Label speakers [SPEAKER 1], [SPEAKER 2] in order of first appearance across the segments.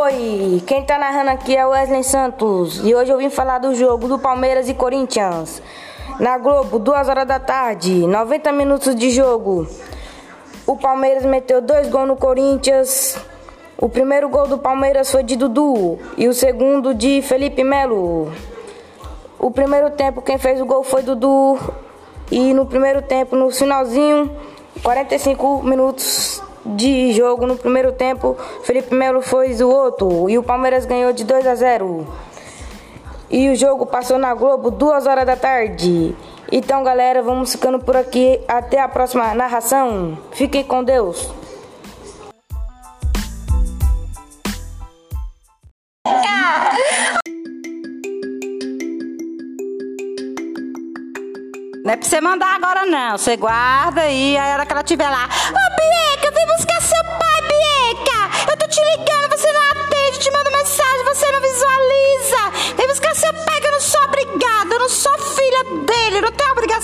[SPEAKER 1] Oi, quem tá narrando aqui é Wesley Santos e hoje eu vim falar do jogo do Palmeiras e Corinthians. Na Globo, 2 horas da tarde, 90 minutos de jogo. O Palmeiras meteu dois gols no Corinthians. O primeiro gol do Palmeiras foi de Dudu e o segundo de Felipe Melo. O primeiro tempo quem fez o gol foi Dudu e no primeiro tempo, no finalzinho, 45 minutos de jogo no primeiro tempo, Felipe Melo fez o outro e o Palmeiras ganhou de 2 a 0. E o jogo passou na Globo duas horas da tarde. Então, galera, vamos ficando por aqui. Até a próxima narração. Fiquem com Deus.
[SPEAKER 2] Não é pra você mandar agora, não. Você guarda aí, a hora que ela estiver lá. Ô,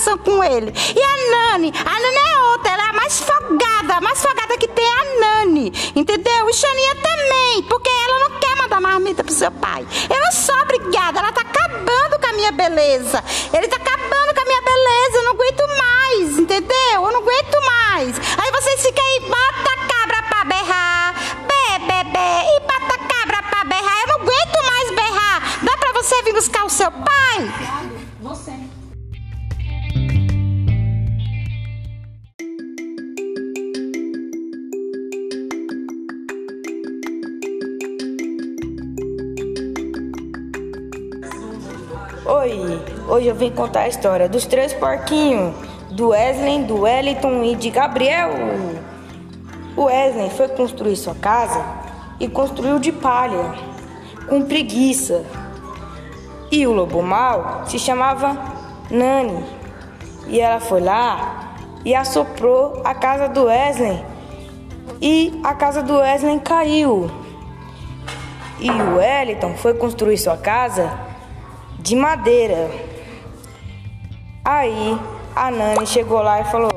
[SPEAKER 2] obrigação com ele. E a Nani? A Nani é outra, ela é a mais folgada, a mais folgada que tem a Nani, entendeu? E Xaninha também, porque ela não quer mandar marmita pro seu pai. Eu não sou obrigada, ela tá acabando com a minha beleza. Ele tá acabando com a minha beleza, eu não aguento mais, entendeu? Eu não aguento mais. Aí vocês ficam aí, bota a cabra pra berrar, bé, bé, e bota a cabra pra berrar. Eu não aguento mais berrar. Dá pra você vir buscar o seu pai?
[SPEAKER 1] Oi, hoje eu vim contar a história dos três porquinhos, do Wesley, do Wellington e de Gabriel. O Wesley foi construir sua casa e construiu de palha, com preguiça. E o lobo mau se chamava Nani. E ela foi lá e assoprou a casa do Wesley. E a casa do Wesley caiu. E o Wellington foi construir sua casa de madeira. Aí a Nani chegou lá e falou: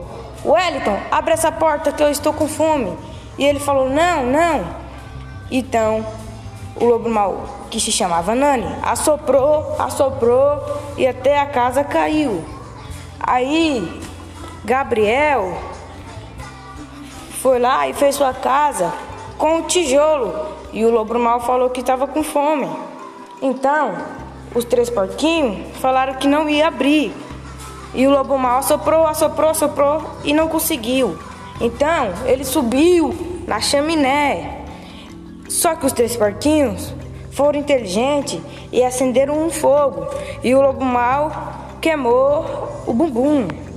[SPEAKER 1] Wellington, abre essa porta que eu estou com fome. E ele falou: Não, não. Então o lobo mau, que se chamava Nani, assoprou, assoprou e até a casa caiu. Aí Gabriel foi lá e fez sua casa com o tijolo e o lobo mau falou que estava com fome. Então os três porquinhos falaram que não ia abrir. E o lobo mau assoprou, assoprou, assoprou e não conseguiu. Então ele subiu na chaminé. Só que os três porquinhos foram inteligentes e acenderam um fogo. E o lobo mau queimou o bumbum.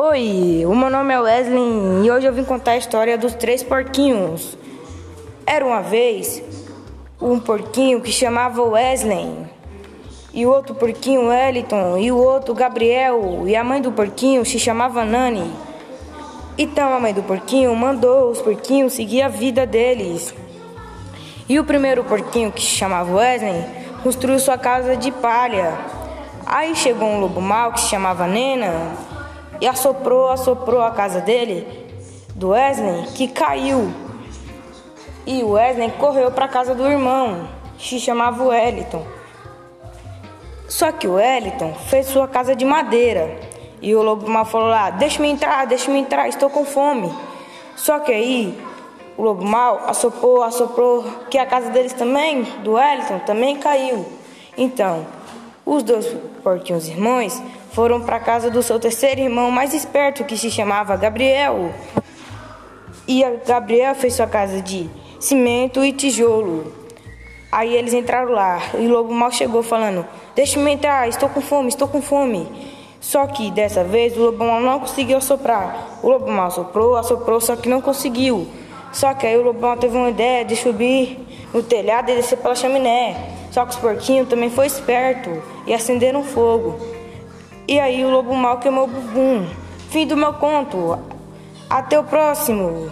[SPEAKER 1] Oi, o meu nome é Wesley e hoje eu vim contar a história dos três porquinhos. Era uma vez um porquinho que chamava Wesley, e o outro porquinho Wellington, e o outro Gabriel, e a mãe do porquinho se chamava Nani. Então a mãe do porquinho mandou os porquinhos seguir a vida deles. E o primeiro porquinho, que se chamava Wesley, construiu sua casa de palha. Aí chegou um lobo mau que se chamava Nena e assoprou, assoprou a casa dele, do Wesley, que caiu. E o Wesley correu para a casa do irmão, que se chamava Wellington. Só que o Wellington fez sua casa de madeira. E o lobo mau falou lá: Deixa-me entrar, deixa-me entrar, estou com fome. Só que aí o lobo mau assoprou, assoprou, que a casa deles também, do Wellington, também caiu. Então, os dois porquinhos irmãos foram para a casa do seu terceiro irmão mais esperto, que se chamava Gabriel. E Gabriel fez sua casa de cimento e tijolo. Aí eles entraram lá e o lobo mal chegou falando: Deixa-me entrar, estou com fome, estou com fome. Só que dessa vez o lobo mal não conseguiu soprar. O lobo mal soprou, assoprou, só que não conseguiu. Só que aí o lobo mal teve uma ideia de subir no telhado e descer pela chaminé. Só que os porquinhos também foi esperto e acenderam fogo. E aí o lobo mal queimou o bumbum. Fim do meu conto. Até o próximo.